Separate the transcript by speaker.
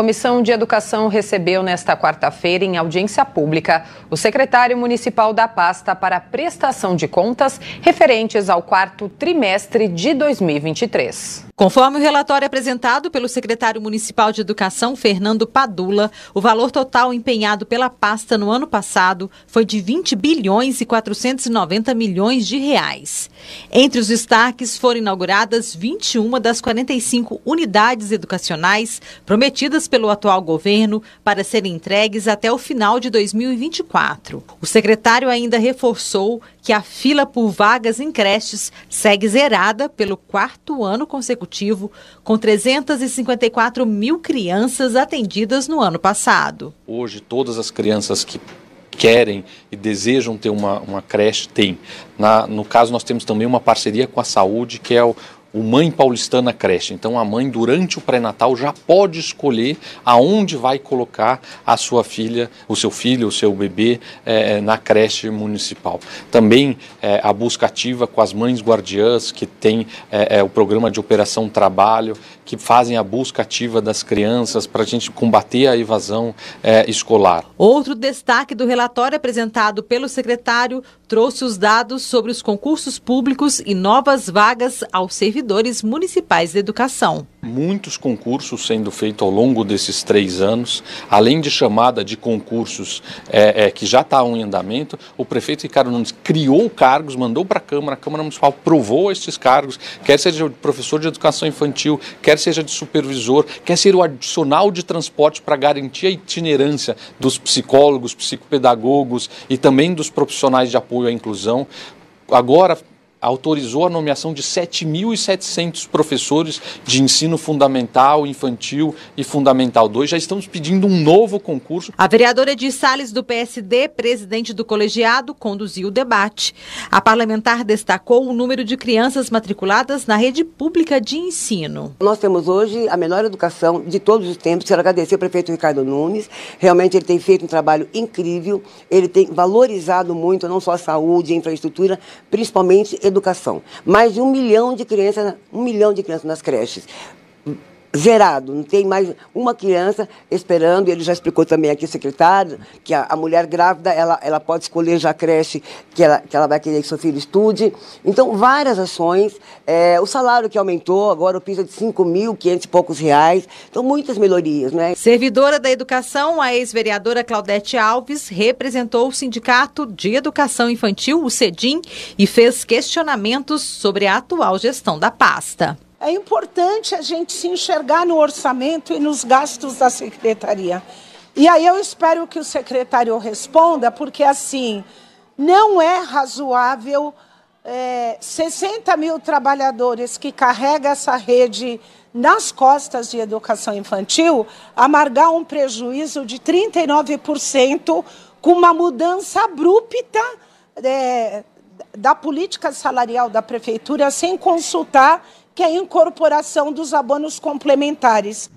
Speaker 1: Comissão de Educação recebeu nesta quarta-feira, em audiência pública, o secretário municipal da pasta para prestação de contas referentes ao quarto trimestre de 2023.
Speaker 2: Conforme o relatório apresentado pelo secretário municipal de Educação, Fernando Padula, o valor total empenhado pela pasta no ano passado foi de 20 bilhões e 490 milhões de reais. Entre os destaques foram inauguradas 21 das 45 unidades educacionais prometidas pelo atual governo para serem entregues até o final de 2024. O secretário ainda reforçou que a fila por vagas em creches segue zerada pelo quarto ano consecutivo, com 354 mil crianças atendidas no ano passado.
Speaker 3: Hoje, todas as crianças que querem e desejam ter uma, uma creche têm. Na, no caso, nós temos também uma parceria com a saúde, que é o, o Mãe Paulistana Creche. Então a mãe, durante o pré-natal, já pode escolher aonde vai colocar a sua filha, o seu filho, o seu bebê é, na creche municipal. Também é, a busca ativa com as mães guardiãs, que tem é, o programa de Operação Trabalho, que fazem a busca ativa das crianças para a gente combater a evasão escolar.
Speaker 2: Outro destaque do relatório apresentado pelo secretário trouxe os dados sobre os concursos públicos e novas vagas ao serviço servidores municipais de educação.
Speaker 3: Muitos concursos sendo feitos ao longo desses três anos, além de chamada de concursos é, é, que já estavam em andamento, o prefeito Ricardo Nunes criou cargos, mandou para a Câmara, a Câmara Municipal provou estes cargos, quer seja de professor de educação infantil, quer seja de supervisor, quer ser o adicional de transporte para garantir a itinerância dos psicólogos, psicopedagogos e também dos profissionais de apoio à inclusão. Agora, autorizou a nomeação de 7.700 professores de ensino fundamental, infantil e fundamental 2. Já estamos pedindo um novo concurso.
Speaker 2: A vereadora Edith Salles, do PSD, presidente do colegiado, conduziu o debate. A parlamentar destacou o número de crianças matriculadas na rede pública de ensino.
Speaker 4: Nós temos hoje a melhor educação de todos os tempos. Quero agradecer ao prefeito Ricardo Nunes. Realmente ele tem feito um trabalho incrível. Ele tem valorizado muito não só a saúde, a infraestrutura, principalmente educação. Mais de um milhão de crianças, um milhão de crianças nas creches zerado, não tem mais uma criança esperando, ele já explicou também aqui, secretário, que a, a, mulher grávida, ela, ela pode escolher já a creche que ela, que ela vai querer que seu filho estude. Então, várias ações, é, o salário que aumentou, agora o piso é de 5.500 e poucos reais, então muitas melhorias, né?
Speaker 2: Servidora da Educação, a ex-vereadora Claudete Alves representou o Sindicato de Educação Infantil, o CEDIM, e fez questionamentos sobre a atual gestão da pasta
Speaker 5: é importante a gente se enxergar no orçamento e nos gastos da secretaria. E aí eu espero que o secretário responda, porque assim, não é razoável é, 60 mil trabalhadores que carregam essa rede nas costas de educação infantil amargar um prejuízo de 39% com uma mudança abrupta é, da política salarial da prefeitura sem consultar que é a incorporação dos abonos complementares.